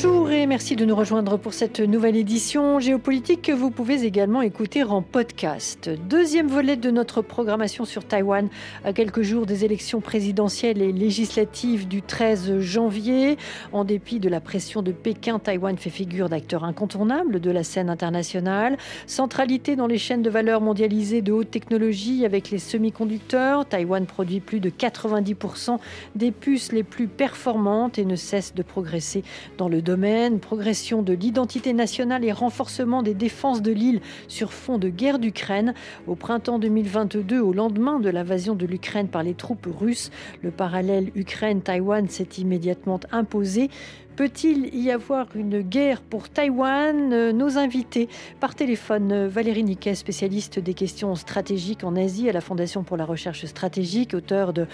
Bonjour et merci de nous rejoindre pour cette nouvelle édition géopolitique que vous pouvez également écouter en podcast. Deuxième volet de notre programmation sur Taïwan à quelques jours des élections présidentielles et législatives du 13 janvier. En dépit de la pression de Pékin, Taïwan fait figure d'acteur incontournable de la scène internationale. Centralité dans les chaînes de valeur mondialisées de haute technologie avec les semi-conducteurs. Taïwan produit plus de 90% des puces les plus performantes et ne cesse de progresser dans le domaine, progression de l'identité nationale et renforcement des défenses de l'île sur fond de guerre d'Ukraine. Au printemps 2022, au lendemain de l'invasion de l'Ukraine par les troupes russes, le parallèle Ukraine-Taïwan s'est immédiatement imposé. Peut-il y avoir une guerre pour Taïwan? Nos invités par téléphone, Valérie Niquet, spécialiste des questions stratégiques en Asie à la Fondation pour la recherche stratégique, auteur de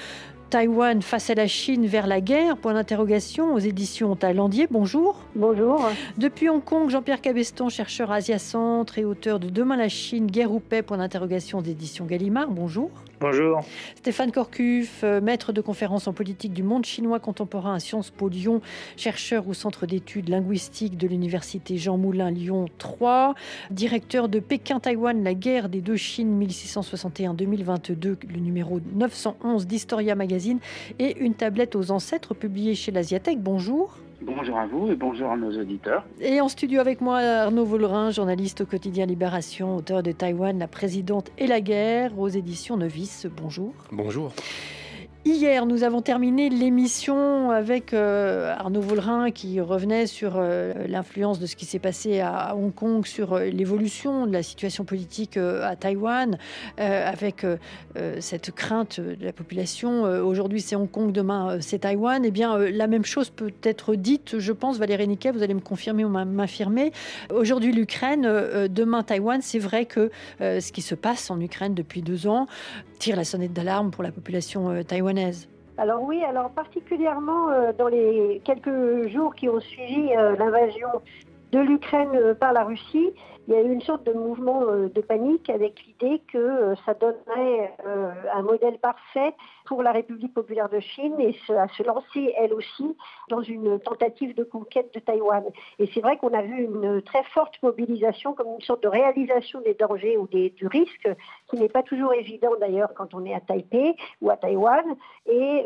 Taïwan face à la Chine vers la guerre Point d'interrogation aux éditions Thaïlandier. Bonjour. Bonjour. Depuis Hong Kong, Jean-Pierre Cabeston, chercheur Asia Centre et auteur de Demain la Chine, guerre ou paix Point d'interrogation aux éditions Gallimard. Bonjour. Bonjour. Stéphane Corcuff, euh, maître de conférence en politique du monde chinois contemporain à Sciences Po Lyon, chercheur au Centre d'études linguistiques de l'Université Jean Moulin Lyon 3, directeur de Pékin-Taïwan, la guerre des deux Chines 1661-2022, le numéro 911 d'Historia Magazine, et une tablette aux ancêtres publiée chez l'Asiatech. Bonjour. Bonjour à vous et bonjour à nos auditeurs. Et en studio avec moi, Arnaud Vollerin, journaliste au quotidien Libération, auteur de Taïwan, la présidente et la guerre, aux éditions Novice. Bonjour. Bonjour. Hier, nous avons terminé l'émission avec euh, Arnaud Vollerin qui revenait sur euh, l'influence de ce qui s'est passé à, Hong Kong sur euh, l'évolution de la situation politique à Taïwan, avec cette crainte de la population. Aujourd'hui, c'est Hong Kong, demain, c'est Taïwan. Eh bien, la même chose peut être dite, je pense, Valérie Niquet, vous allez me confirmer ou m'infirmer. Aujourd'hui, l'Ukraine, demain, Taïwan. C'est vrai que ce qui se passe en Ukraine depuis deux ans la sonnette d'alarme pour la population taïwanaise. Alors oui, alors particulièrement euh, dans les quelques jours qui ont suivi euh, l'invasion de l'Ukraine euh, par la Russie, il y a eu une sorte de mouvement de panique avec l'idée que ça donnerait un modèle parfait pour la République populaire de Chine et à se lancer elle aussi dans une tentative de conquête de Taïwan. Et c'est vrai qu'on a vu une très forte mobilisation comme une sorte de réalisation des dangers ou des, du risque qui n'est pas toujours évident d'ailleurs quand on est à Taipei ou à Taïwan et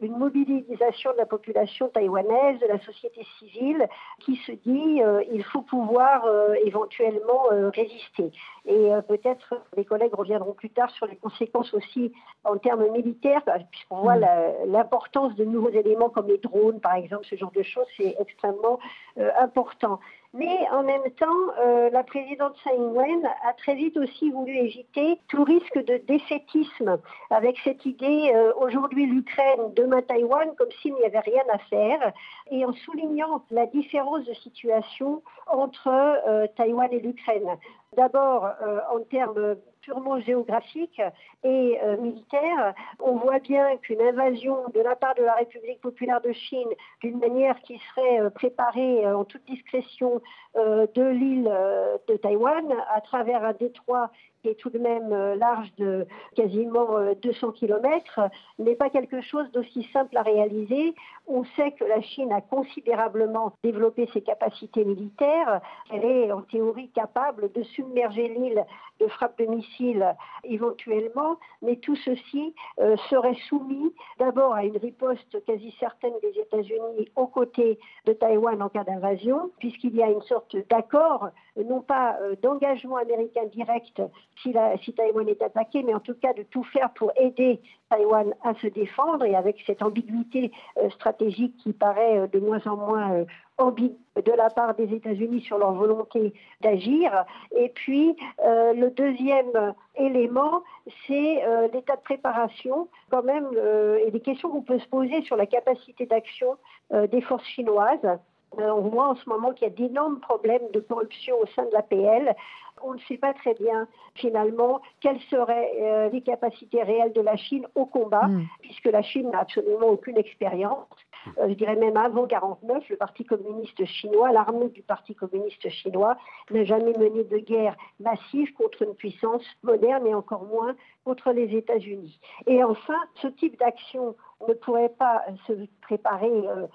une mobilisation de la population taïwanaise, de la société civile qui se dit euh, il faut pouvoir euh, éventuellement euh, résister. Et peut-être les collègues reviendront plus tard sur les conséquences aussi en termes militaires, puisqu'on voit mm. l'importance de nouveaux éléments comme les drones, par exemple, ce genre de choses, c'est extrêmement important. Mais en même temps, euh, la présidente Tsai Ing-wen a très vite aussi voulu éviter tout risque de défaitisme avec cette idée euh, aujourd'hui l'Ukraine, demain Taïwan, comme s'il n'y avait rien à faire, et en soulignant la différence de situation entre euh, Taïwan et l'Ukraine. D'abord, en termes purement géographique et euh, militaire. On voit bien qu'une invasion de la part de la République populaire de Chine, d'une manière qui serait euh, préparée euh, en toute discrétion de l'île de Taïwan, à travers un détroit qui est tout de même large de quasiment 200 km, n'est pas quelque chose d'aussi simple à réaliser. On sait que la Chine a considérablement développé ses capacités militaires. Elle est en théorie capable de submerger l'île de frappes de missiles éventuellement, mais tout ceci euh, serait soumis d'abord à une riposte quasi certaine des États-Unis aux côtés de Taïwan en cas d'invasion, puisqu'il y a une sorte d'accord, non pas euh, d'engagement américain direct si, Taïwan est attaqué, mais en tout cas de tout faire pour aider Taïwan à se défendre et avec cette ambiguïté euh, stratégique qui paraît de moins en moins ambiguë de la part des États-Unis sur leur volonté d'agir. Et puis, euh, le deuxième élément, c'est euh, l'état de préparation, quand même, euh, et des questions qu'on peut se poser sur la capacité d'action des forces chinoises. On voit en ce moment qu'il y a d'énormes problèmes de corruption au sein de l'APL. On ne sait pas très bien finalement quelles seraient les capacités réelles de la Chine au combat, hmm. puisque la Chine n'a absolument aucune expérience. euh, je dirais même avant 49, le Parti communiste chinois, l'armée du Parti communiste chinois n'a jamais mené de guerre massive contre une puissance moderne et encore moins contre les États-Unis. Et enfin, ce type d'action ne pourrait pas se préparer euh,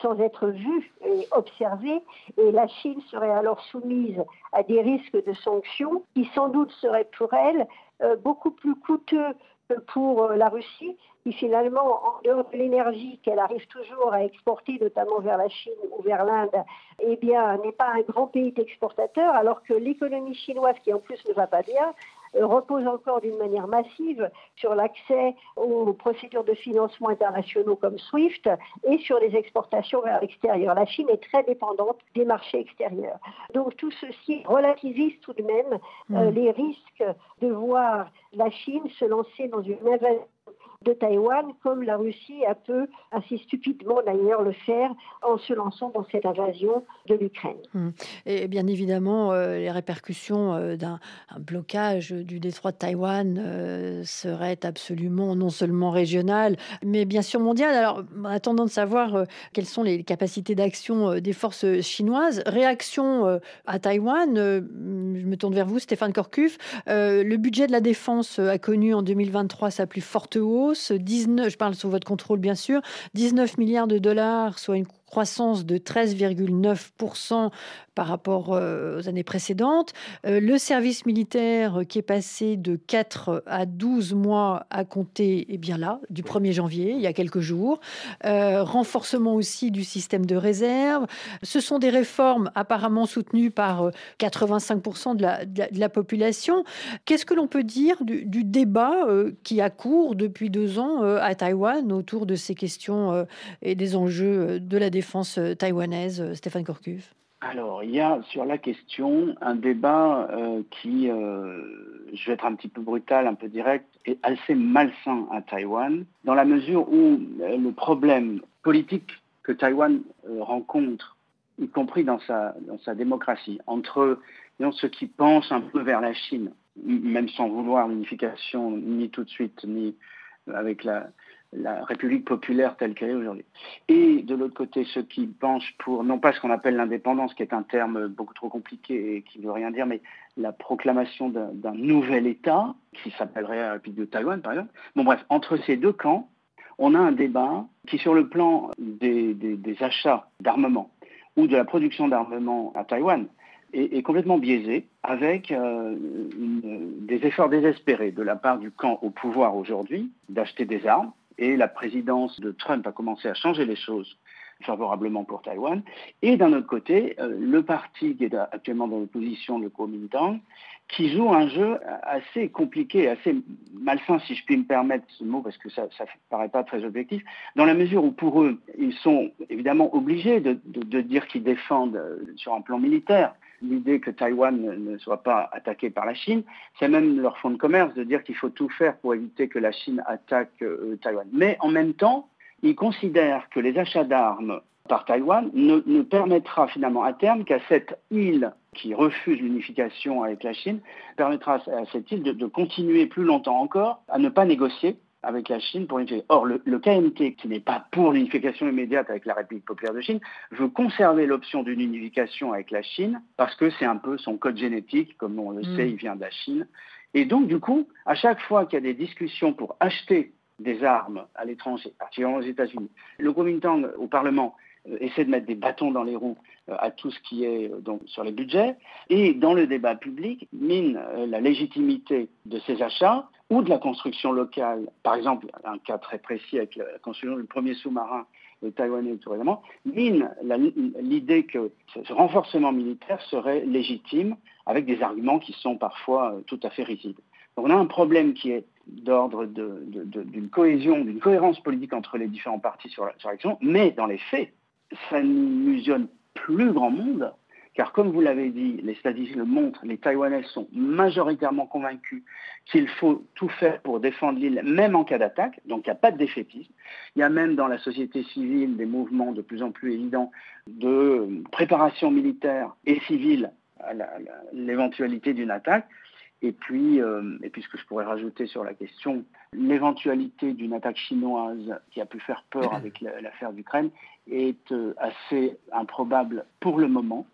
sans être vu et observé, et la Chine serait alors soumise à des risques de sanctions qui sans doute seraient pour elle euh, beaucoup plus coûteux que pour euh, la Russie, qui finalement, en dehors de l'énergie qu'elle arrive toujours à exporter, notamment vers la Chine ou vers l'Inde, eh bien, n'est pas un grand pays d'exportateur, alors que l'économie chinoise, qui en plus ne va pas bien, repose encore d'une manière massive sur l'accès aux procédures de financement internationaux comme SWIFT et sur les exportations vers l'extérieur. La Chine est très dépendante des marchés extérieurs. Donc tout ceci relativise tout de même euh, hmm. les risques de voir la Chine se lancer dans une invasion de Taïwan, comme la Russie a peu, assez stupidement d'ailleurs, le faire en se lançant dans cette invasion de l'Ukraine. Hum. Et bien évidemment, euh, les répercussions euh, d'un blocage du détroit de Taïwan euh, seraient absolument non seulement régionales, mais bien sûr mondiales. Alors, attendant de savoir quelles sont les capacités d'action des forces chinoises, réaction à Taïwan, je me tourne vers vous, Stéphane Corcuff. le budget de la défense a connu en 2023 sa plus forte hausse. 19, je parle sous votre contrôle bien sûr, 19 milliards de dollars, soit une croissance de 13,9% par rapport euh, aux années précédentes. Euh, le service militaire qui est passé de 4 à 12 mois à compter, eh bien là, du 1er janvier, il y a quelques jours. Euh, renforcement aussi du système de réserve. Ce sont des réformes apparemment soutenues par 85% de la, de, la, population. Qu'est-ce que l'on peut dire du, du débat qui a cours depuis deux ans à Taïwan autour de ces questions et des enjeux de la défense taïwanaise, Stéphane Corcuve alors, il y a sur la question un débat euh, qui, euh, je vais être un petit peu brutal, un peu direct, est assez malsain à Taïwan, dans la mesure où euh, le problème politique que Taïwan rencontre, y compris dans sa, dans sa démocratie, entre ceux qui pensent un peu vers la Chine, même sans vouloir l'unification ni tout de suite, ni avec la, la République populaire telle qu'elle est aujourd'hui. Et de l'autre côté, ceux qui penchent pour, non pas ce qu'on appelle l'indépendance, qui est un terme beaucoup trop compliqué et qui ne veut rien dire, mais la proclamation d'un nouvel État, qui s'appellerait la République de Taïwan, par exemple. Bon, bref, entre ces deux camps, on a un débat qui, sur le plan des, achats d'armement ou de la production d'armement à Taïwan, est, complètement biaisé avec euh, des efforts désespérés de la part du camp au pouvoir aujourd'hui d'acheter des armes et la présidence de Trump a commencé à changer les choses favorablement pour Taïwan. Et d'un autre côté, euh, le parti qui est actuellement dans l'opposition, le Kuomintang, qui joue un jeu assez compliqué, assez malsain, si je puis me permettre ce mot, parce que ça ne paraît pas très objectif, dans la mesure où pour eux, ils sont évidemment obligés de, dire qu'ils défendent euh, sur un plan militaire l'idée que Taïwan ne soit pas attaqué par la Chine. C'est même leur fonds de commerce de dire qu'il faut tout faire pour éviter que la Chine attaque euh, Taïwan. Mais en même temps, ils considèrent que les achats d'armes par Taïwan ne, permettra finalement à terme qu'à cette île qui refuse l'unification avec la Chine, permettra à cette île de continuer plus longtemps encore à ne pas négocier avec la Chine pour l'unification. Or, le, KMT, qui n'est pas pour l'unification immédiate avec la République populaire de Chine, veut conserver l'option d'une unification avec la Chine parce que c'est un peu son code génétique, comme on le mm. sait, il vient de la Chine. Et donc, du coup, à chaque fois qu'il y a des discussions pour acheter des armes à l'étranger, particulièrement aux États-Unis, le Kuomintang au Parlement euh, essaie de mettre des bâtons dans les roues à tout ce qui est euh, donc sur les budgets et dans le débat public mine la légitimité de ces achats ou de la construction locale. Par exemple, un cas très précis avec la construction du premier sous-marin taïwanais tout mine l'idée que ce renforcement militaire serait légitime avec des arguments qui sont parfois tout à fait risibles. Donc on a un problème qui est d'ordre d'une cohésion, d'une cohérence politique entre les différents partis sur l'action, mais dans les faits, ça n'illusionne plus grand monde, car comme vous l'avez dit, les statistiques le montrent, les Taïwanais sont majoritairement convaincus qu'il faut tout faire pour défendre l'île, même en cas d'attaque, donc il n'y a pas de défaitisme. Il y a même dans la société civile des mouvements de plus en plus évidents de préparation militaire et civile à l'éventualité d'une attaque. Et puis, euh, et puis ce que je pourrais rajouter sur la question, l'éventualité d'une attaque chinoise qui a pu faire peur avec l'affaire d'Ukraine est euh, assez improbable pour le moment.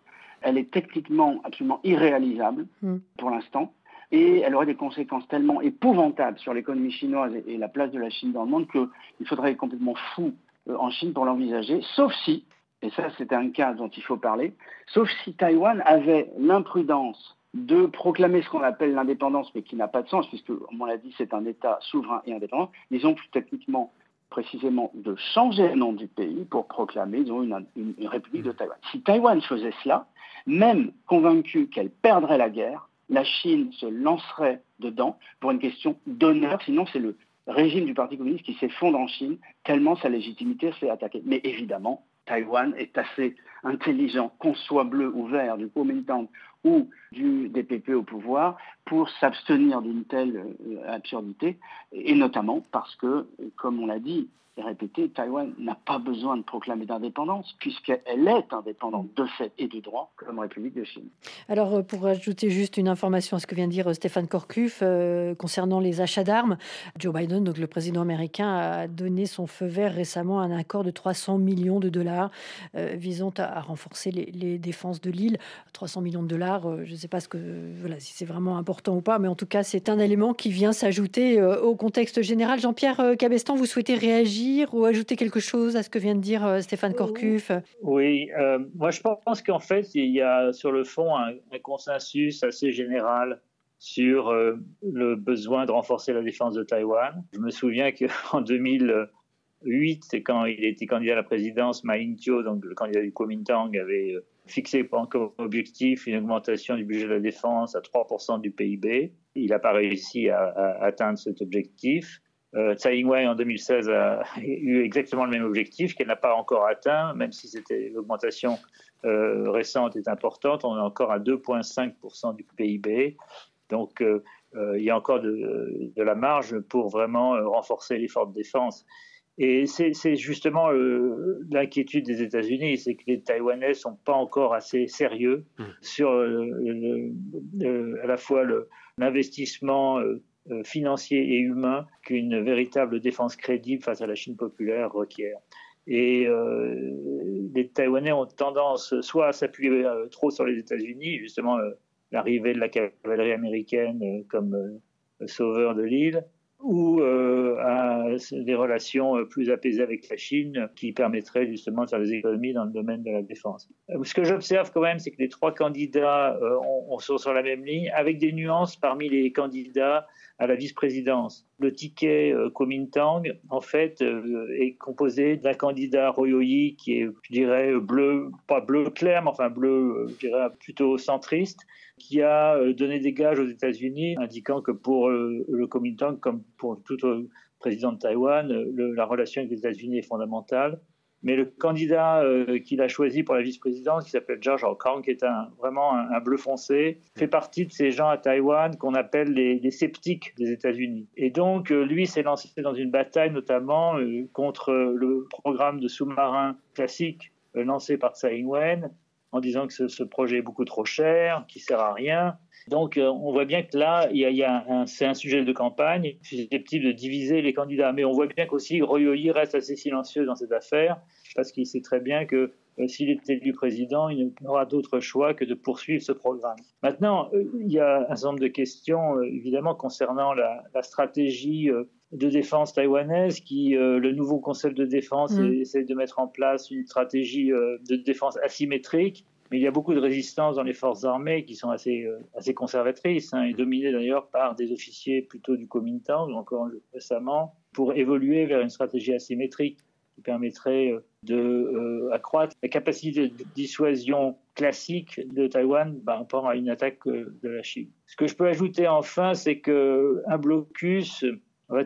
Elle est techniquement absolument irréalisable mm. pour l'instant. Et elle aurait des conséquences tellement épouvantables sur l'économie chinoise et, la place de la Chine dans le monde qu'il faudrait être complètement fou euh, en Chine pour l'envisager, sauf si, et ça c'est un cas dont il faut parler, sauf si Taïwan avait l'imprudence de proclamer ce qu'on appelle l'indépendance, mais qui n'a pas de sens, puisque, comme on l'a dit, c'est un État souverain et indépendant, disons plus techniquement, précisément, de changer le nom du pays pour proclamer, disons, une, république de Taïwan. Si Taïwan faisait cela, même convaincue qu'elle perdrait la guerre, la Chine se lancerait dedans pour une question d'honneur, sinon c'est le régime du Parti communiste qui s'effondre en Chine, tellement sa légitimité se fait attaquer. Mais évidemment, Taïwan est assez intelligent, qu'on soit bleu ou vert, du Kuomintang ou du DPP au pouvoir, pour s'abstenir d'une telle euh, absurdité, et notamment parce que, comme on l'a dit, répété, Taïwan n'a pas besoin de proclamer d'indépendance, puisqu'elle est indépendante de fait et de droit comme République de Chine. Alors, euh, pour ajouter juste une information à ce que vient de dire euh, Stéphane Korkuf euh, concernant les achats d'armes, Joe Biden, donc le président américain, a donné son feu vert récemment à un accord de 300 millions de dollars visant à, renforcer les, défenses de l'île. 300 millions de dollars, je ne sais pas ce que, voilà, si c'est vraiment important ou pas, mais en tout cas, c'est un élément qui vient s'ajouter au contexte général. Jean-Pierre Cabestan, vous souhaitez réagir ou ajouter quelque chose à ce que vient de dire euh, Stéphane Corcuff Oui, euh, moi je pense qu'en fait, il y a sur le fond un, consensus assez général sur euh, le besoin de renforcer la défense de Taïwan. Je me souviens qu'en 2008, c'est quand il était candidat à la présidence, Ma Ying-jeou, donc le candidat du Kuomintang, avait fixé comme objectif une augmentation du budget de la défense à 3% du PIB. Il n'a pas réussi à atteindre cet objectif. Euh, Tsai Ing-wen en 2016 a eu exactement le même objectif qu'elle n'a pas encore atteint, même si c'était l'augmentation euh, récente est importante. On est encore à 2,5% du PIB. Donc euh, il y a encore de, la marge pour vraiment renforcer l'effort de défense. Et c'est justement l'inquiétude des États-Unis, c'est que les Taïwanais sont pas encore assez sérieux mmh. sur à la fois l'investissement euh, financier et humain qu'une véritable défense crédible face à la Chine populaire requiert. Et euh, les Taïwanais ont tendance soit à s'appuyer euh, trop sur les États-Unis, justement l'arrivée de la cavalerie américaine comme sauveur de l'île, ou à des relations plus apaisées avec la Chine qui permettraient justement de faire des économies dans le domaine de la défense. Ce que j'observe quand même, c'est que les trois candidats sont sur la même ligne, avec des nuances parmi les candidats à la vice-présidence. Le ticket euh, Kuomintang, en fait, euh, est composé d'un candidat Royoyi qui est, je dirais, bleu, pas bleu clair, mais enfin bleu, euh, je dirais, plutôt centriste, qui a donné des gages aux États-Unis, indiquant que pour le Kuomintang, comme pour tout président de Taïwan, la relation avec les États-Unis est fondamentale. Mais le candidat euh, qu'il a choisi pour la vice-présidence, qui s'appelle George Kang, qui est un, vraiment un, bleu foncé, fait partie de ces gens à Taïwan qu'on appelle les, sceptiques des États-Unis. Et donc, euh, lui s'est lancé dans une bataille notamment euh, contre le programme de sous-marins classique lancé par Tsai Ing-wen, en disant que ce, projet est beaucoup trop cher, qu'il sert à rien. Donc, on voit bien que là, y a, c'est un sujet de campagne susceptible de diviser les candidats. Mais on voit bien qu'aussi Royoyi reste assez silencieux dans cette affaire parce qu'il sait très bien que euh, s'il est élu président, il n'aura d'autre choix que de poursuivre ce programme. Maintenant, euh, il y a un certain nombre de questions, euh, évidemment, concernant la, stratégie de défense taïwanaise, qui le nouveau Conseil de défense mm. essaie de mettre en place une stratégie de défense asymétrique. Mais il y a beaucoup de résistance dans les forces armées qui sont assez, assez conservatrices hein, et dominées d'ailleurs par des officiers plutôt du Kuomintang, encore récemment, pour évoluer vers une stratégie asymétrique qui permettrait de euh, la capacité de dissuasion classique de Taïwan par rapport à une attaque euh, de la Chine. Ce que je peux ajouter enfin, c'est qu'un blocus,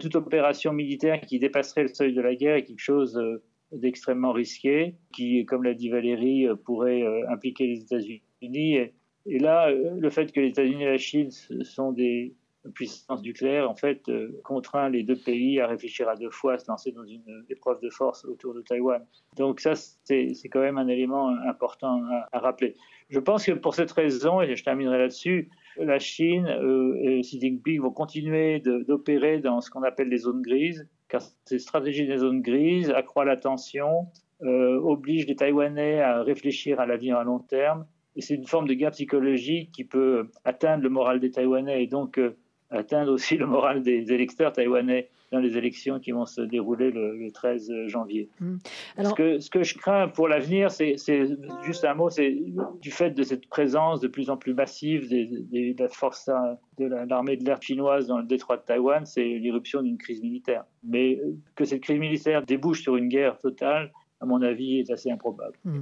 toute opération militaire qui dépasserait le seuil de la guerre est quelque chose euh, d'extrêmement risqué, qui, comme l'a dit Valérie, pourrait impliquer les États-Unis. Et là, le fait que les États-Unis et la Chine sont des puissance nucléaire, en fait, euh, contraint les deux pays à réfléchir à deux fois, à se lancer dans une épreuve de force autour de Taïwan. Donc ça, c'est quand même un élément important à, rappeler. Je pense que pour cette raison, et je terminerai là-dessus, la Chine et Xi Jinping vont continuer d'opérer dans ce qu'on appelle les zones grises, car ces stratégies des zones grises accroissent la tension, obligent les Taïwanais à réfléchir à l'avenir à long terme, et c'est une forme de guerre psychologique qui peut atteindre le moral des Taïwanais et donc atteindre aussi le moral des électeurs taïwanais dans les élections qui vont se dérouler le, 13 janvier. Mmh. Alors... Ce, que, ce, que, je crains pour l'avenir, c'est juste un mot, c'est du fait de cette présence de plus en plus massive des, des, de la force de l'armée de l'air chinoise dans le détroit de Taïwan, c'est l'irruption d'une crise militaire. Mais que cette crise militaire débouche sur une guerre totale, à mon avis, est assez improbable. Mmh.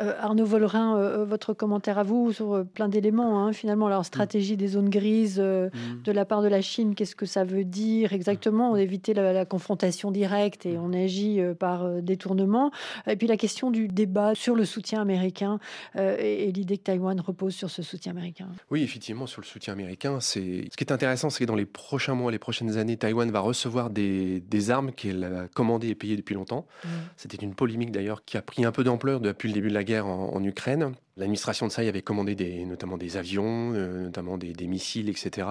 Euh, Arnaud Vollerin, euh, euh, votre commentaire à vous sur plein d'éléments, hein, finalement, alors stratégie des zones grises mmh. de la part de la Chine, qu'est-ce que ça veut dire exactement? On évite la, la, confrontation directe et on agit par détournement. Et puis la question du débat sur le soutien américain et, l'idée que Taïwan repose sur ce soutien américain. Oui, effectivement, sur le soutien américain, c'est ce qui est intéressant, c'est que dans les prochains mois, les prochaines années, Taïwan va recevoir des, des armes qu'elle a commandées et payées depuis longtemps. Mmh. C'était une politique d'ailleurs qui a pris un peu d'ampleur depuis le début de la guerre en, Ukraine. L'administration de Tsai avait commandé des, notamment des avions, euh, notamment des, missiles, etc.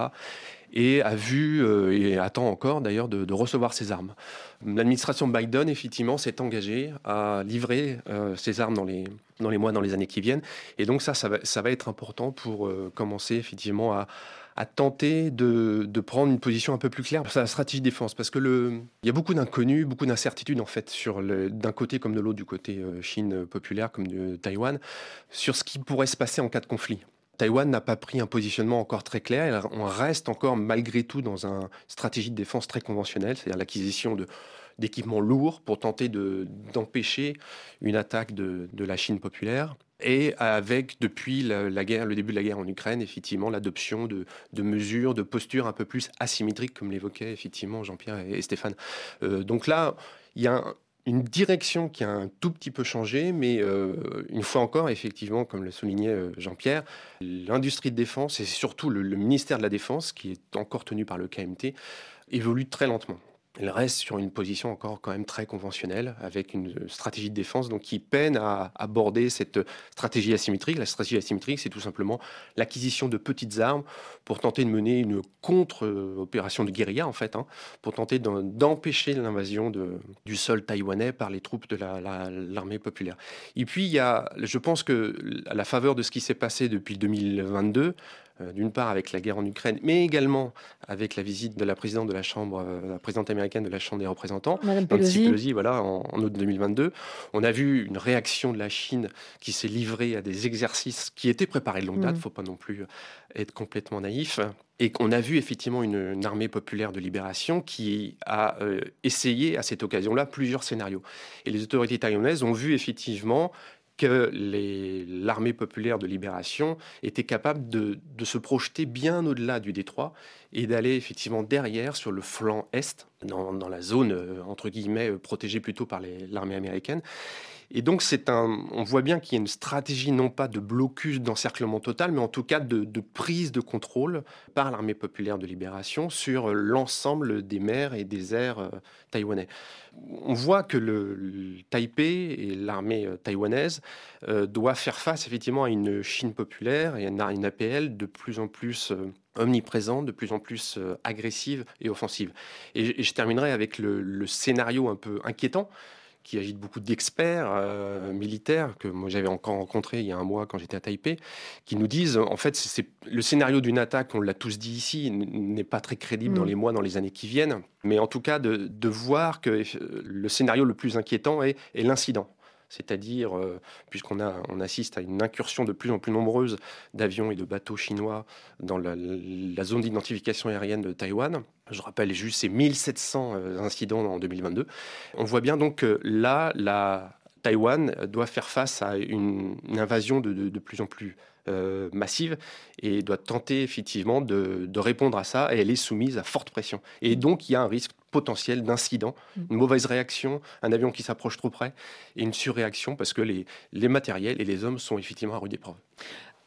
Et a vu euh, et attend encore d'ailleurs de, recevoir ces armes. L'administration Biden, effectivement, s'est engagée à livrer euh, armes dans les, dans les mois, dans les années qui viennent. Et donc ça, ça va, ça va être important pour commencer effectivement à tenter de, prendre une position un peu plus claire sur la stratégie de défense. Parce que il y a beaucoup d'inconnus, beaucoup d'incertitudes en fait, sur d'un côté comme de l'autre, du côté euh, Chine populaire comme de Taïwan, sur ce qui pourrait se passer en cas de conflit. Taïwan n'a pas pris un positionnement encore très clair. On reste encore malgré tout dans une stratégie de défense très conventionnelle, c'est-à-dire l'acquisition de, d'équipements lourds pour tenter d'empêcher une attaque de, de, la Chine populaire et avec, depuis la, guerre, le début de la guerre en Ukraine, effectivement, l'adoption de, mesures, de postures un peu plus asymétriques, comme l'évoquaient effectivement Jean-Pierre et, Stéphane. Euh, donc là, il y a une direction qui a un tout petit peu changé, mais euh, une fois encore, effectivement, comme le soulignait euh, Jean-Pierre, l'industrie de défense, et surtout le, le ministère de la Défense, qui est encore tenu par le KMT, évolue très lentement elle reste sur une position encore quand même très conventionnelle, avec une stratégie de défense donc qui peine à aborder cette stratégie asymétrique. La stratégie asymétrique, c'est tout simplement l'acquisition de petites armes pour tenter de mener une contre-opération de guérilla, en fait, hein, pour tenter d'empêcher l'invasion du sol taïwanais par les troupes de l'armée populaire. Et puis, il y a, je pense que à la faveur de ce qui s'est passé depuis 2022, euh, d'une part avec la guerre en Ukraine, mais également avec la visite de la présidente de la Chambre, euh, la présidente américaine de la Chambre des représentants, Madame Pelosi, voilà, en, août 2022. On a vu une réaction de la Chine qui s'est livrée à des exercices qui étaient préparés de longue date, il mm. ne faut pas non plus être complètement naïf. Et qu'on a vu effectivement une, armée populaire de libération qui a euh, essayé à cette occasion-là plusieurs scénarios. Et les autorités taïwanaises ont vu effectivement que l'armée populaire de libération était capable de, se projeter bien au-delà du détroit et d'aller effectivement derrière sur le flanc est, dans, dans la zone euh, entre guillemets protégée plutôt par l'armée américaine. Et donc, c'est un, on voit bien qu'il y a une stratégie non pas de blocus, d'encerclement total, mais en tout cas de, prise de contrôle par l'armée populaire de libération sur l'ensemble des mers et des airs euh, taïwanais. On voit que le, Taipei et l'armée euh, taïwanaise euh, doivent faire face effectivement à une Chine populaire et à une APL de plus en plus omniprésente, de plus en plus agressive et offensive. Et, je terminerai avec le scénario un peu inquiétant qui agite beaucoup d'experts euh, militaires que moi j'avais encore rencontré il y a un mois quand j'étais à Taipei, qui nous disent en fait c'est le scénario d'une attaque, on l'a tous dit ici, n'est pas très crédible dans mm. les mois, dans les années qui viennent, mais en tout cas de, de voir que euh, le scénario le plus inquiétant est, est l'incident c'est-à-dire euh, puisqu'on on assiste à une incursion de plus en plus nombreuse d'avions et de bateaux chinois dans la, zone d'identification aérienne de Taïwan. Je rappelle juste ces 1700 euh, incidents en 2022. On voit bien donc que là, la Taïwan doit faire face à une, invasion de, plus en plus euh, massive et doit tenter effectivement de, répondre à ça et elle est soumise à forte pression. Et donc il y a un risque potentiel d'incident, mm. une mauvaise réaction, un avion qui s'approche trop près et une surréaction parce que les, les matériels et les hommes sont effectivement à rude épreuve.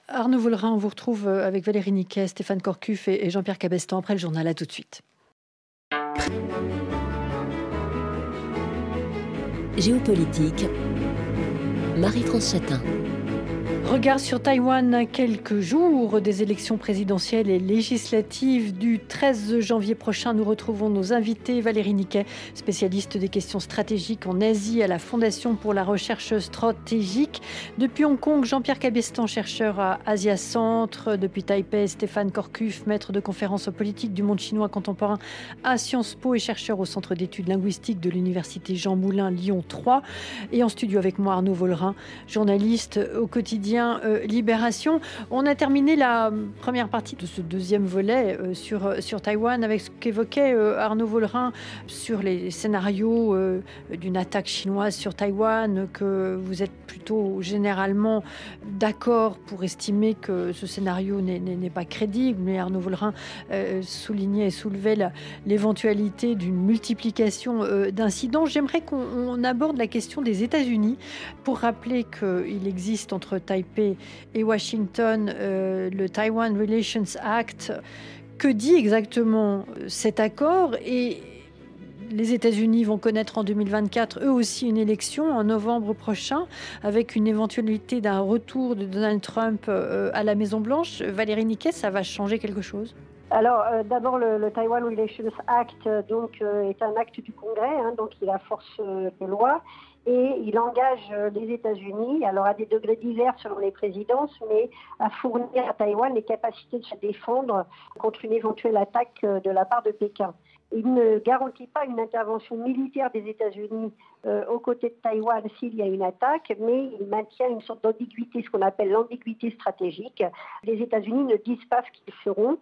Arnaud Vollerin, on vous retrouve euh, avec Valérie Niquet, Stéphane Corcuff et Jean-Pierre Cabestan après le journal. À tout de suite. Géopolitique, Marie-France Chatin. Regard sur Taïwan quelques jours des élections présidentielles et législatives du 13 janvier prochain. Nous retrouvons nos invités Valérie Niquet, spécialiste des questions stratégiques en Asie à la Fondation pour la recherche stratégique. Depuis Hong Kong, Jean-Pierre Cabestan, chercheur à Asia Centre. Depuis Taipei, Stéphane Corcuff, maître de conférences politiques du monde chinois contemporain à Sciences Po et chercheur au Centre d'études linguistiques de l'Université Jean Moulin Lyon 3. Et en studio avec moi Arnaud Vollerin, journaliste au quotidien euh, Libération. On a terminé la première partie de ce deuxième volet euh, sur, euh, sur Taïwan avec ce qu'évoquait Arnaud Vollerin sur les scénarios d'une attaque chinoise sur Taïwan, que vous êtes plutôt généralement d'accord pour estimer que ce scénario n'est pas crédible. Mais Arnaud Vollerin soulignait et soulevait l'éventualité d'une multiplication d'incidents. J'aimerais qu'on aborde la question des États-Unis pour rappeler qu'il existe entre Taïwan et Washington euh, le Taiwan Relations Act. Que dit exactement euh, cet accord? Et les États-Unis vont connaître en 2024 eux aussi une élection en novembre prochain avec une éventualité d'un retour de Donald Trump euh, à la Maison Blanche. Valérie Niquet, ça va changer quelque chose? Alors, d'abord, le, Taiwan Relations Act donc, est un acte du Congrès, hein, donc il a force de loi et il engage euh, les États-Unis, alors à des degrés divers selon les présidences, mais à fournir à Taïwan les capacités de se défendre contre une éventuelle attaque euh, de la part de Pékin. Il ne garantit pas une intervention militaire des États-Unis euh, aux côtés de Taïwan s'il y a une attaque, mais il maintient une sorte d'ambiguïté, ce qu'on appelle l'ambiguïté stratégique. Les États-Unis ne disent pas ce qu'ils feront,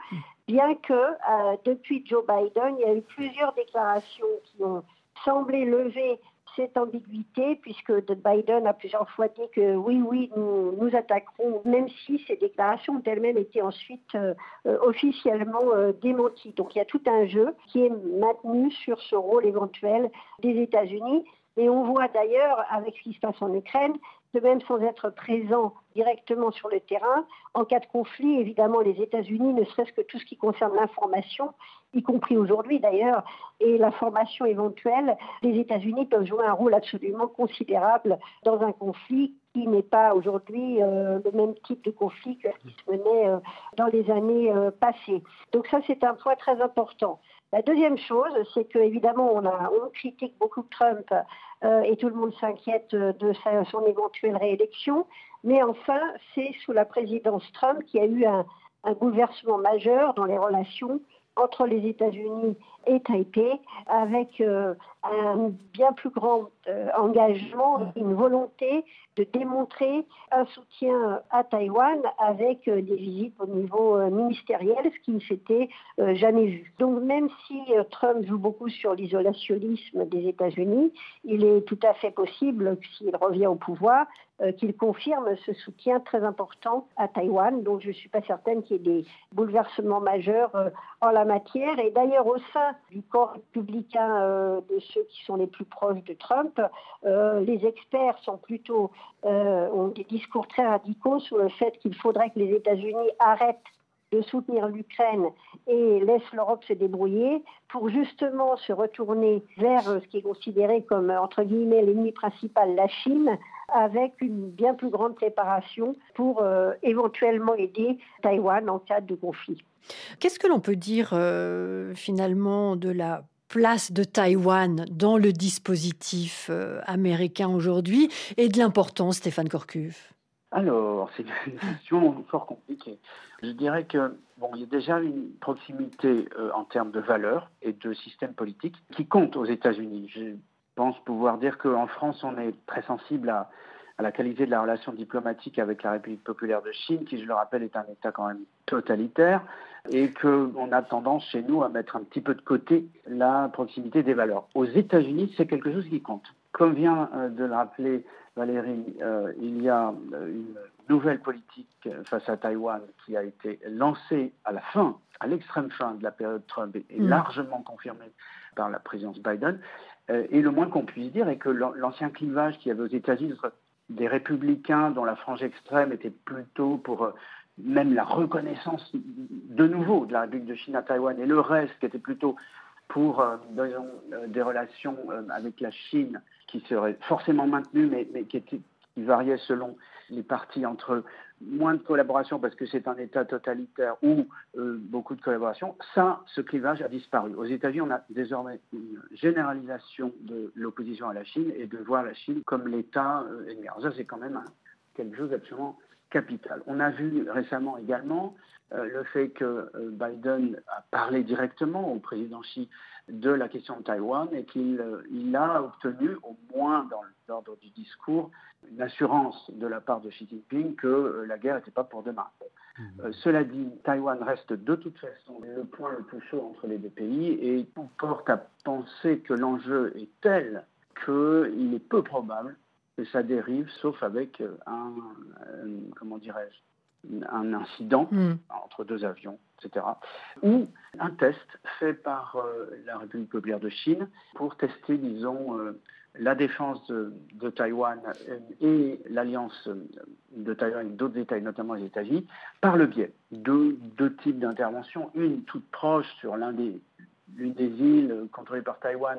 bien que depuis Joe Biden, il y a eu plusieurs déclarations qui ont semblé lever cette ambiguïté, puisque Biden a plusieurs fois dit que oui, oui, nous, attaquerons, même si ces déclarations ont elles-mêmes été ensuite euh, euh, officiellement euh, démenties. Donc il y a tout un jeu qui est maintenu sur ce rôle éventuel des États-Unis. Et on voit d'ailleurs, avec ce qui se passe en Ukraine, de même sans être présent directement sur le terrain. En cas de conflit, évidemment, les États-Unis, ne serait-ce que tout ce qui concerne l'information, y compris aujourd'hui d'ailleurs, et la formation éventuelle, les États-Unis peuvent jouer un rôle absolument considérable dans un conflit qui n'est pas aujourd'hui euh, le même type de conflit que se menait euh, dans les années euh, passées. Donc ça, c'est un point très important. La deuxième chose, c'est qu'évidemment, on, on critique beaucoup Trump et tout le monde s'inquiète de son éventuelle réélection. Mais enfin, c'est sous la présidence Trump qu'il y a eu un, un bouleversement majeur dans les relations entre les États-Unis et Taipei, avec euh, un bien plus grand euh, engagement, une volonté de démontrer un soutien à Taïwan avec euh, des visites au niveau ministériel, ce qui ne s'était jamais vu. Donc même si Trump joue beaucoup sur l'isolationnisme des États-Unis, il est tout à fait possible, s'il revient au pouvoir, qu'il confirme ce soutien très important à Taïwan. Donc je ne suis pas certaine qu'il y ait des bouleversements majeurs en la matière. Et d'ailleurs au sein du corps républicain euh, de ceux qui sont les plus proches de Trump, euh, les experts sont plutôt euh, ont des discours très radicaux sur le fait qu'il faudrait que les États-Unis arrêtent de soutenir l'Ukraine et laissent l'Europe se débrouiller pour justement se retourner vers ce qui est considéré comme, entre guillemets, l'ennemi principal, la Chine, avec une bien plus grande préparation pour éventuellement aider Taïwan en cas de conflit. Qu'est-ce que l'on peut dire euh, finalement de la place de Taïwan dans le dispositif euh, américain aujourd'hui et de l'importance, Stéphane Corcuff Alors, c'est une question fort compliquée. Je dirais que bon, il y a déjà une proximité euh, en termes de valeurs et de système politique qui compte aux États-Unis. Je pense pouvoir dire qu'en France, on est très sensible à à la qualité de la relation diplomatique avec la République populaire de Chine, qui, je le rappelle, est un État quand même totalitaire, et qu'on a tendance chez nous à mettre un petit peu de côté la proximité des valeurs. Aux États-Unis, c'est quelque chose qui compte. Comme vient euh, de le rappeler Valérie, euh, il y a euh, une nouvelle politique face à Taïwan qui a été lancée à la fin, à l'extrême fin de la période Trump et, mm. largement confirmée par la présidence Biden. et le moins qu'on puisse dire est que l'ancien clivage qu'il y avait aux États-Unis des républicains dont la frange extrême était plutôt pour euh, même la reconnaissance de nouveau de la République de Chine à Taïwan et le reste qui était plutôt pour euh, euh, des relations avec la Chine qui seraient forcément maintenues mais, qui, qui variait selon les partis entre moins de collaboration parce que c'est un État totalitaire ou euh, beaucoup de collaboration, ça, ce clivage a disparu. Aux États-Unis, on a désormais une généralisation de l'opposition à la Chine et de voir la Chine comme l'État euh, ça, c'est quand même quelque chose d'absolument capital. On a vu récemment également euh, le fait que Biden a parlé directement au président Xi de la question de Taïwan et qu'il a obtenu, au moins dans l'ordre du discours, une assurance de la part de Xi Jinping que euh, la guerre n'était pas pour demain. Mmh. Euh, cela dit, Taïwan reste de toute façon le point le plus chaud entre les deux pays et on porte à penser que l'enjeu est tel qu'il est peu probable que ça dérive, sauf avec euh, un, comment dirais-je, un incident mmh. entre deux avions, etc. Ou un test fait par la République populaire de Chine pour tester, disons, la défense de, Taïwan et l'alliance de Taïwan avec d'autres États, et notamment les États-Unis, par le biais de deux types d'interventions. Une toute proche sur l'une des, des îles contrôlées par Taïwan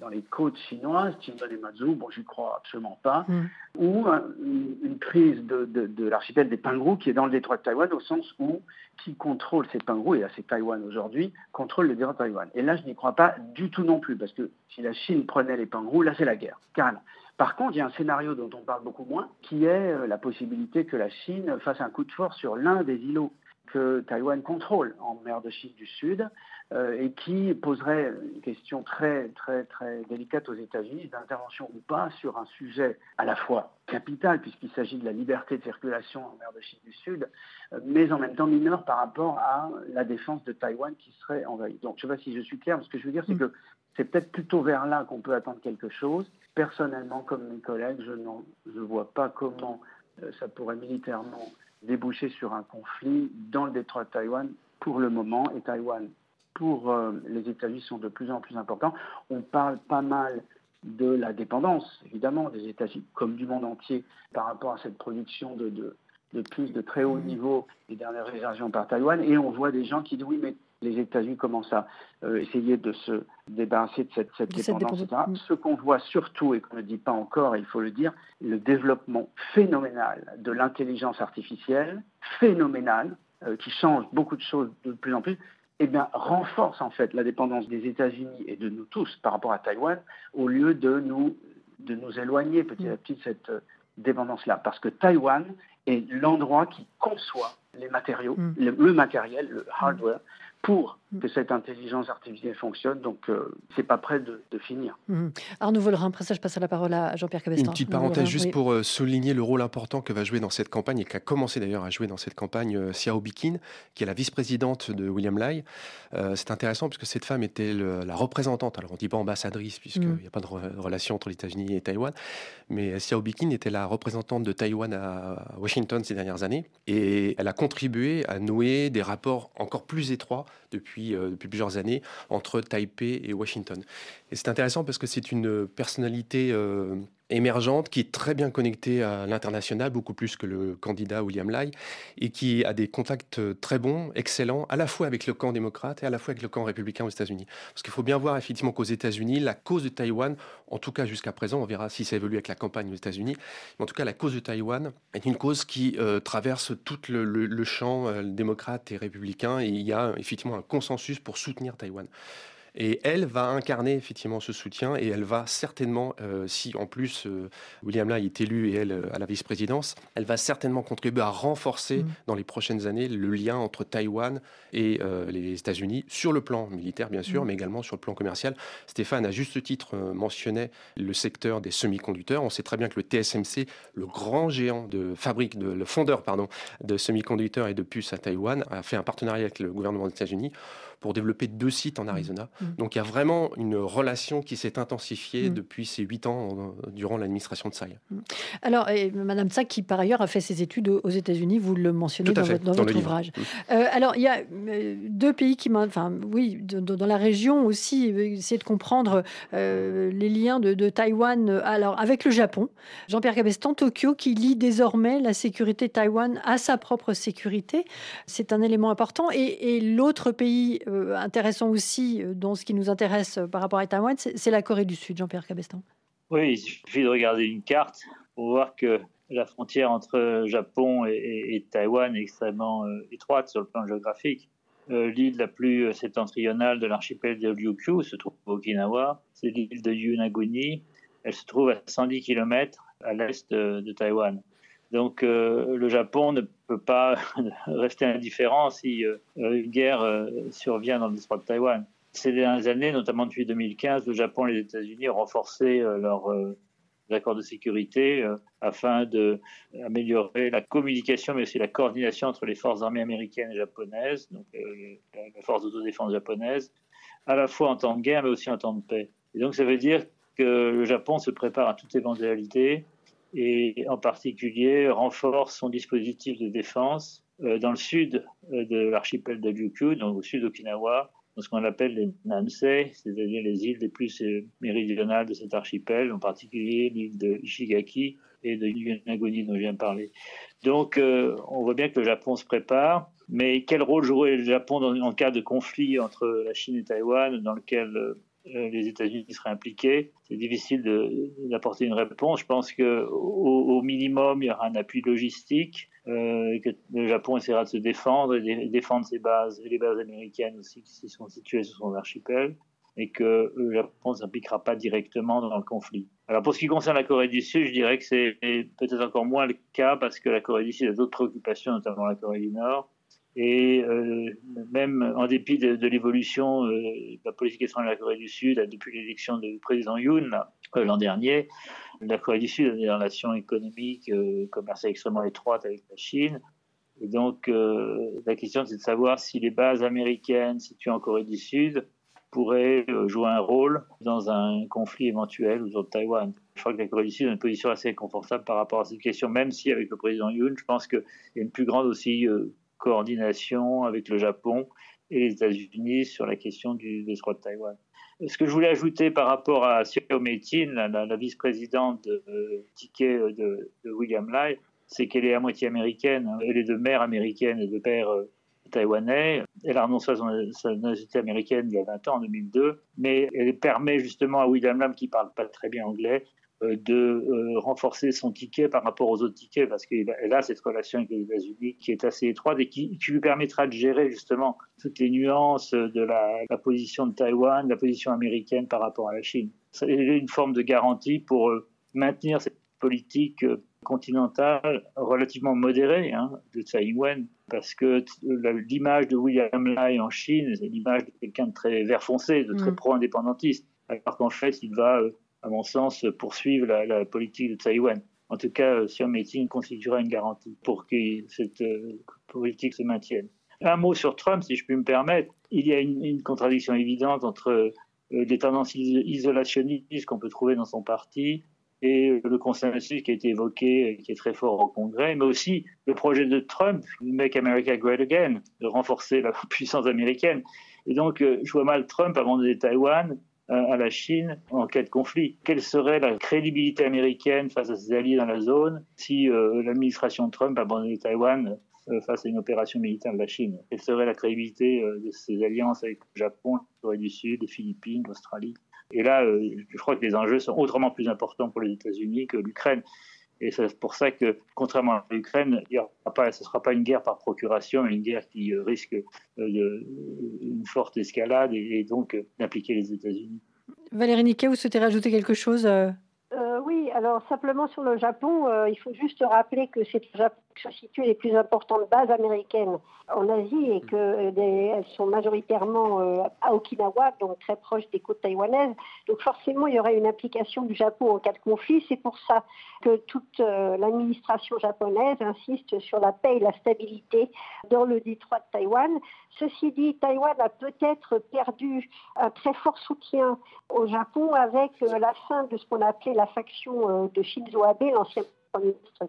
dans les côtes chinoises, Matsu, bon, j'y crois absolument pas, mm. ou une, prise de, l'archipel des Pingrou qui est dans le détroit de Taïwan, au sens où qui contrôle ces Pingrou, et là c'est Taïwan aujourd'hui, contrôle le détroit de Taïwan. Et là, je n'y crois pas du tout non plus, parce que si la Chine prenait les Pingrou, là c'est la guerre, carrément. Par contre, il y a un scénario dont on parle beaucoup moins, qui est euh, la possibilité que la Chine fasse un coup de force sur l'un des îlots que Taïwan contrôle en mer de Chine du Sud, et qui poserait une question très, très, très délicate aux États-Unis d'intervention ou pas sur un sujet à la fois capital, puisqu'il s'agit de la liberté de circulation en mer de Chine du Sud, euh, mais en même temps mineur par rapport à la défense de Taïwan qui serait envahie. Donc, je ne sais pas si je suis clair, mais ce que je veux dire, c'est que c'est peut-être plutôt vers là qu'on peut attendre quelque chose. Personnellement, comme mes collègues, je ne vois pas comment euh, ça pourrait militairement déboucher sur un conflit dans le détroit de Taïwan pour le moment, et Taïwan pour euh, les États-Unis sont de plus en plus importants. On parle pas mal de la dépendance, évidemment, des États-Unis comme du monde entier par rapport à cette production de, de, plus de très haut niveau des dernières régions par Taïwan. Et on voit des gens qui disent oui, mais les États-Unis commencent à euh, essayer de se débarrasser de cette, dépendance, etc. Ce qu'on voit surtout, et qu'on ne dit pas encore, il faut le dire, le développement phénoménal de l'intelligence artificielle, phénoménal, euh, qui change beaucoup de choses de plus en plus, eh bien, renforce en fait la dépendance des États-Unis et de nous tous par rapport à Taïwan, au lieu de nous, de nous éloigner petit à petit de cette euh, dépendance-là. Parce que Taïwan est l'endroit qui conçoit les matériaux, mm. le, matériel, le hardware, pour mm. que cette intelligence artificielle fonctionne. Donc, euh, c'est pas prêt de, finir. Mm. Arnaud Vollerin, après ça, je passe la parole à Jean-Pierre Cabestan. Une petite parenthèse juste pour euh, souligner le rôle important que va jouer dans cette campagne et qu'a commencé d'ailleurs à jouer dans cette campagne euh, Xiao Bikin, qui est la vice-présidente de William Lai. c'est intéressant puisque cette femme était la représentante, alors on ne dit pas ambassadrice puisqu'il n'y mm. a pas de relation entre les États-Unis et Taïwan, mais Xiao Bikin était la représentante de Taïwan à Washington ces dernières années et elle a contribué à nouer des rapports encore plus étroits depuis, euh, depuis plusieurs années entre Taipei et Washington. Et c'est intéressant parce que c'est une personnalité euh, émergente qui est très bien connectée à l'international, beaucoup plus que le candidat William Lai, et qui a des contacts euh, très bons, excellents, à la fois avec le camp démocrate et à la fois avec le camp républicain aux États-Unis. Parce qu'il faut bien voir effectivement qu'aux États-Unis, la cause de Taïwan, en tout cas jusqu'à présent, on verra si ça évolue avec la campagne aux États-Unis, mais en tout cas la cause de Taïwan est une cause qui traverse tout le, le champ démocrate et républicain, et il y a effectivement un consensus pour soutenir Taïwan. Et elle va incarner effectivement ce soutien et elle va certainement, euh, si en plus euh, William Lai est élu et elle euh, à la vice-présidence, elle va certainement contribuer à renforcer mm. dans les prochaines années le lien entre Taïwan et les États-Unis sur le plan militaire bien sûr, mm. mais également sur le plan commercial. Stéphane, à juste titre, mentionnait le secteur des semi-conducteurs. On sait très bien que le TSMC, le grand géant de fabrique, de, le fondeur pardon, de semi-conducteurs et de puces à Taïwan, a fait un partenariat avec le gouvernement des États-Unis pour développer deux sites en Arizona. Mmh. Mmh. Donc il y a vraiment une relation qui s'est intensifiée mmh. depuis ces huit ans euh, durant l'administration de Tsai. Alors, et Madame Tsai, qui par ailleurs a fait ses études aux États-Unis, vous le mentionnez dans, votre, ouvrage. Euh, alors, il y a euh, deux pays qui enfin, oui, dans la région aussi, essayer de comprendre les liens de, de, Taïwan alors, avec le Japon. Jean-Pierre Cabestan, Tokyo, qui lie désormais la sécurité de Taïwan à sa propre sécurité. C'est un élément important. Et, et l'autre pays euh, intéressant aussi euh, dans ce qui nous intéresse euh, par rapport à Taïwan, c'est la Corée du Sud, Jean-Pierre Cabestan. Oui, il suffit de regarder une carte On voit que la frontière entre Japon et, Taïwan est extrêmement étroite sur le plan géographique. L'île la plus septentrionale de l'archipel de Ryukyu se trouve au Okinawa, c'est l'île de Yunaguni. Elle se trouve à 110 km à l'est de, Taïwan. Donc le Japon ne peut pas rester indifférent si une guerre survient dans le détroit de Taïwan. Ces dernières années, notamment depuis 2015, le Japon et les États-Unis ont renforcé leurs accords de sécurité euh, afin d'améliorer la communication, mais aussi la coordination entre les forces armées américaines et japonaises, donc euh, la, force d'autodéfense japonaise, à la fois en temps de guerre, mais aussi en temps de paix. Et donc ça veut dire que le Japon se prépare à toute éventualité et en particulier renforce son dispositif de défense euh, dans le sud de l'archipel de Ryukyu, donc au sud d'Okinawa, dans ce qu'on appelle les Nansei, c'est-à-dire les îles les plus euh, méridionales de cet archipel, en particulier l'île de Ishigaki et de Yunaguni dont je viens de parler. Donc euh, on voit bien que le Japon se prépare, mais quel rôle jouerait le Japon en cas de conflit entre la Chine et Taïwan, dans lequel euh, les États-Unis seraient impliqués. C'est difficile d'apporter une réponse. Je pense qu'au au minimum, il y aura un appui logistique euh, que le Japon essaiera de se défendre et défendre ses bases, et les bases américaines aussi qui sont situées sur son archipel, et que le Japon ne s'impliquera pas directement dans le conflit. Alors pour ce qui concerne la Corée du Sud, je dirais que c'est peut-être encore moins le cas parce que la Corée du Sud a d'autres préoccupations, notamment la Corée du Nord. Et euh, même en dépit de, l'évolution euh, de la politique étrangère de la Corée du Sud depuis l'élection du président Yoon l'an dernier, la Corée du Sud a des relations économiques, euh, commerciales extrêmement étroites avec la Chine. Et donc, euh, la question, c'est de savoir si les bases américaines situées en Corée du Sud pourraient euh, jouer un rôle dans un conflit éventuel autour de Taïwan. Je crois que la Corée du Sud a une position assez confortable par rapport à cette question, même si avec le président Yoon, je pense qu'il y a une plus grande aussi coordination avec le Japon et les États-Unis sur la question du détroit de Taïwan. Ce que je voulais ajouter par rapport à Xiao Meitin, la, vice-présidente de euh, ticket euh, de, William Lai, c'est qu'elle est à moitié américaine. Elle est de mère américaine et de père euh, taïwanais. Elle a renoncé à sa nationalité américaine il y a 20 ans, en 2002, mais elle permet justement à William Lam, qui parle pas très bien anglais, de euh, renforcer son ticket par rapport aux autres tickets parce qu'elle a cette relation avec les États-Unis qui est assez étroite et qui, lui permettra de gérer justement toutes les nuances de la, position de Taïwan, la position américaine par rapport à la Chine. C'est une forme de garantie pour euh, maintenir cette politique continentale relativement modérée hein, de Tsai Ing-wen parce que l'image de William Lai en Chine, c'est l'image de quelqu'un de très vert foncé, de très mm. pro-indépendantiste, alors qu'en fait, il va à mon sens, poursuivre la, politique de Taïwan. En tout cas, Xiao Meeting constituera une garantie pour que cette euh, politique se maintienne. Un mot sur Trump, si je puis me permettre. Il y a une, contradiction évidente entre euh, les tendances isolationnistes qu'on peut trouver dans son parti et le consensus qui a été évoqué, qui est très fort au Congrès, mais aussi le projet de Trump, Make America Great Again, de renforcer la puissance américaine. Et donc, euh, je vois mal Trump abandonner Taïwan à la Chine en cas de conflit. Quelle serait la crédibilité américaine face à ses alliés dans la zone si euh, l'administration Trump abandonnait Taïwan euh, face à une opération militaire de la Chine? Quelle serait la crédibilité euh, de ces alliances avec le Japon, la Corée du Sud, les Philippines, l'Australie? Et là, je crois que les enjeux sont autrement plus importants pour les États-Unis que l'Ukraine. Et c'est pour ça que, contrairement à l'Ukraine, ce ne sera pas une guerre par procuration, mais une guerre qui euh, risque euh, une forte escalade et, donc euh, d'impliquer les États-Unis. Valérie Niquet, vous souhaitez rajouter quelque chose Oui, alors simplement sur le Japon, il faut juste rappeler que c'est le Japon se situe les plus importantes bases américaines en Asie et qu'elles sont majoritairement euh, à Okinawa, donc très proche des côtes taïwanaises. Donc forcément, il y aurait une implication du Japon en cas de conflit. C'est pour ça que toute euh, l'administration japonaise insiste sur la paix et la stabilité dans le détroit de Taïwan. Ceci dit, Taïwan a peut-être perdu un très fort soutien au Japon avec euh, la fin de ce qu'on appelait la faction de Shinzo Abe, l'ancien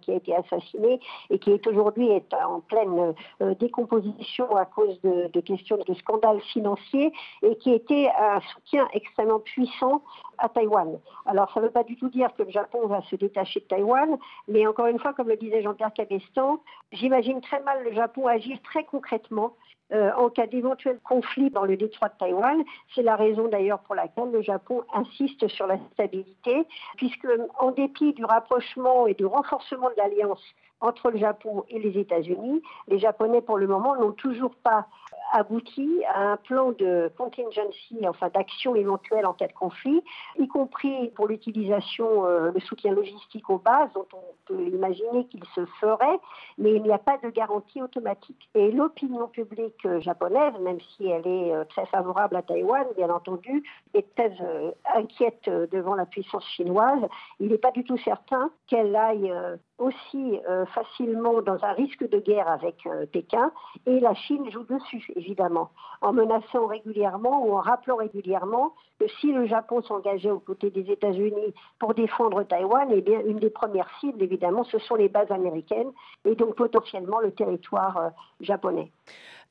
qui a été assassiné et qui est aujourd'hui en pleine euh, décomposition à cause de, questions de scandales financiers et qui était un soutien extrêmement puissant à Taïwan. Alors ça ne veut pas du tout dire que le Japon va se détacher de Taïwan, mais encore une fois, comme le disait Jean-Pierre Cabestan, j'imagine très mal le Japon agir très concrètement euh, en cas d'éventuel conflit dans le détroit de Taïwan. C'est la raison d'ailleurs pour laquelle le Japon insiste sur la stabilité, puisque en dépit du rapprochement et du renforcement de l'alliance entre le Japon et les États-Unis, les Japonais pour le moment n'ont toujours pas abouti à un plan de contingency, enfin d'action éventuelle en cas de conflit, y compris pour l'utilisation, euh, le soutien logistique aux bases, dont on peut imaginer qu'il se ferait, mais il n'y a pas de garantie automatique. Et l'opinion publique japonaise, même si elle est euh, très favorable à Taïwan, bien entendu, est très euh, inquiète devant la puissance chinoise. Il n'est pas du tout certain qu'elle aille aussi facilement dans un risque de guerre avec Pékin, et la Chine joue dessus évidemment, en menaçant régulièrement ou en rappelant régulièrement que si le Japon s'engageait aux côtés des États-Unis pour défendre Taïwan, eh bien, une des premières cibles, évidemment, ce sont les bases américaines et donc potentiellement le territoire euh, japonais.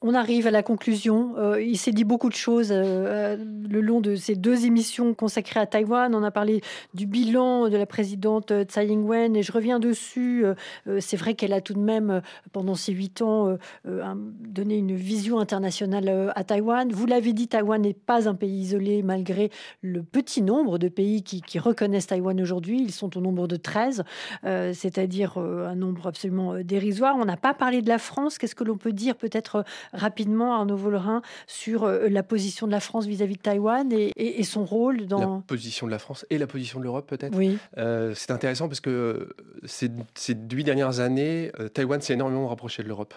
On arrive à la conclusion. Euh, il s'est dit beaucoup de choses euh, le long de ces deux émissions consacrées à Taïwan. On a parlé du bilan de la présidente Tsai Ing-wen et je reviens dessus. Euh, c'est vrai qu'elle a tout de même, pendant ces huit ans, donné une vision internationale à Taïwan. Vous l'avez dit, Taïwan n'est pas un pays isolé malgré le petit nombre de pays qui, qui reconnaissent Taïwan aujourd'hui. Ils sont au nombre de 13, c'est-à-dire un nombre absolument dérisoire. On n'a pas parlé de la France. Qu'est-ce que l'on peut dire peut-être rapidement, Arnaud Vollerin, sur euh, la position de la France vis-à-vis de Taïwan et, son rôle dans... La position de la France et la position de l'Europe peut-être Oui. Euh, c'est intéressant parce que euh, ces, ces huit dernières années, Taïwan s'est énormément rapproché de l'Europe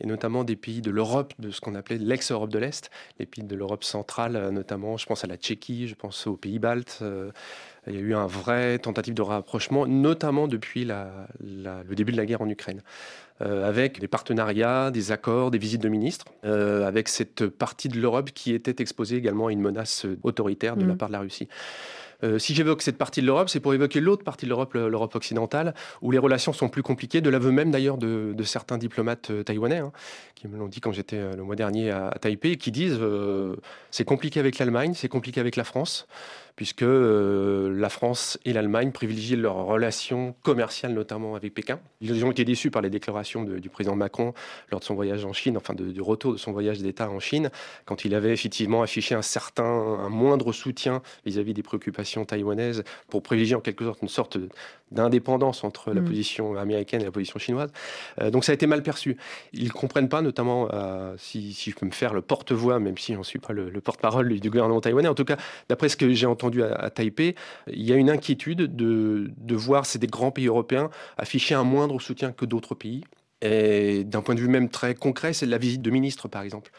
et notamment des pays de l'Europe, de ce qu'on appelait l'ex-Europe de l'Est, les pays de l'Europe centrale notamment, je pense à la Tchéquie, je pense aux pays baltes. Il y a eu un vrai tentative de rapprochement, notamment depuis le début de la guerre en Ukraine. Euh, avec des partenariats, des accords, des visites de ministres, euh, avec cette partie de l'Europe qui était exposée également à une menace autoritaire de la mm. part de la Russie. Euh, si j'évoque cette partie de l'Europe, c'est pour évoquer l'autre partie de l'Europe, l'Europe occidentale, où les relations sont plus compliquées, de l'aveu même d'ailleurs de, certains diplomates taïwanais, hein, qui me l'ont dit quand j'étais le mois dernier à, Taipei, qui disent c'est compliqué avec l'Allemagne, c'est compliqué avec la France puisque euh, la France et l'Allemagne privilégient leurs relations commerciales, notamment avec Pékin. Ils ont été déçus par les déclarations du président Macron lors de son voyage en Chine, enfin du retour de son voyage d'État en Chine, quand il avait effectivement affiché un certain, un moindre soutien vis-à-vis des préoccupations taïwanaises pour privilégier en quelque sorte une sorte d'indépendance entre la mm. position américaine et la position chinoise. Euh, donc ça a été mal perçu. Ils ne comprennent pas, notamment, euh, si, je peux me faire le porte-voix, même si je ne suis pas le, porte-parole du gouvernement taïwanais, en tout cas, d'après ce que j'ai entendu à, Taipei, il y a une inquiétude de, de voir ces des grands pays européens afficher un moindre soutien que d'autres pays. Et d'un point de vue même très concret, c'est la visite de ministres, par exemple.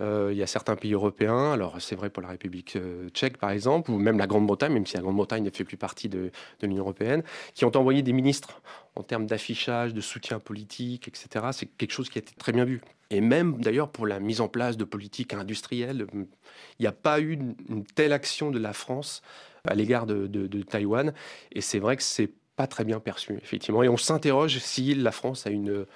Euh, il y a certains pays européens, alors c'est vrai pour la République euh, tchèque par exemple, ou même la Grande-Bretagne, même si la Grande-Bretagne ne fait plus partie de, l'Union européenne, qui ont envoyé des ministres en termes d'affichage, de soutien politique, etc. C'est quelque chose qui a été très bien vu. Et même d'ailleurs pour la mise en place de politiques industrielles, il n'y a pas eu une, telle action de la France à l'égard de, de Taïwan. Et c'est vrai que c'est pas très bien perçu, effectivement. Et on s'interroge si la France a une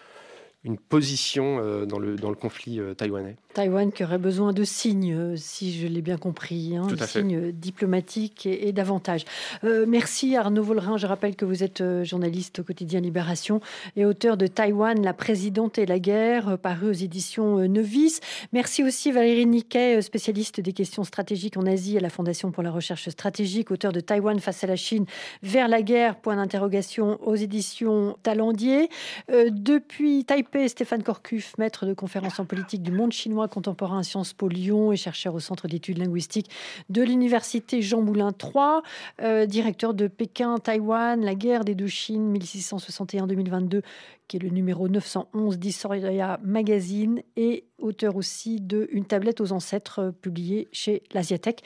une position euh, dans, le, dans le conflit euh, taïwanais. Taïwan qui aurait besoin de signes, euh, si je l'ai bien compris, hein, de signes diplomatiques et, davantage. merci Arnaud Vollerin. Je rappelle que vous êtes journaliste au quotidien Libération et auteur de Taïwan, la présidente et la guerre, paru aux éditions Novice. Merci aussi Valérie Niquet, spécialiste des questions stratégiques en Asie à la Fondation pour la recherche stratégique, auteur de Taïwan face à la Chine, vers la guerre, point d'interrogation aux éditions Talendier. depuis Taipei, Stéphane Corcuff, maître de conférence en politique du monde chinois contemporain Sciences Po Lyon et chercheur au Centre d'études linguistiques de l'Université Jean Moulin III, euh, directeur de Pékin, Taïwan, la guerre des deux Chines 1661-2022, qui est le numéro 911 d'Historia Magazine et auteur aussi de Une tablette aux ancêtres euh, publié chez l'Asiatech.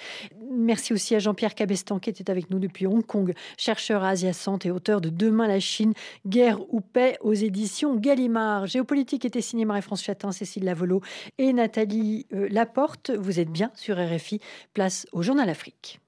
Merci aussi à Jean-Pierre Cabestan qui était avec nous depuis Hong Kong, chercheur à Asia et auteur de Demain la Chine, guerre ou paix aux éditions Gallimard. Géopolitique était signé Marie-France Chatin, Cécile Lavolo et Nathalie euh, Laporte. Vous êtes bien sur RFI, place au Journal Afrique.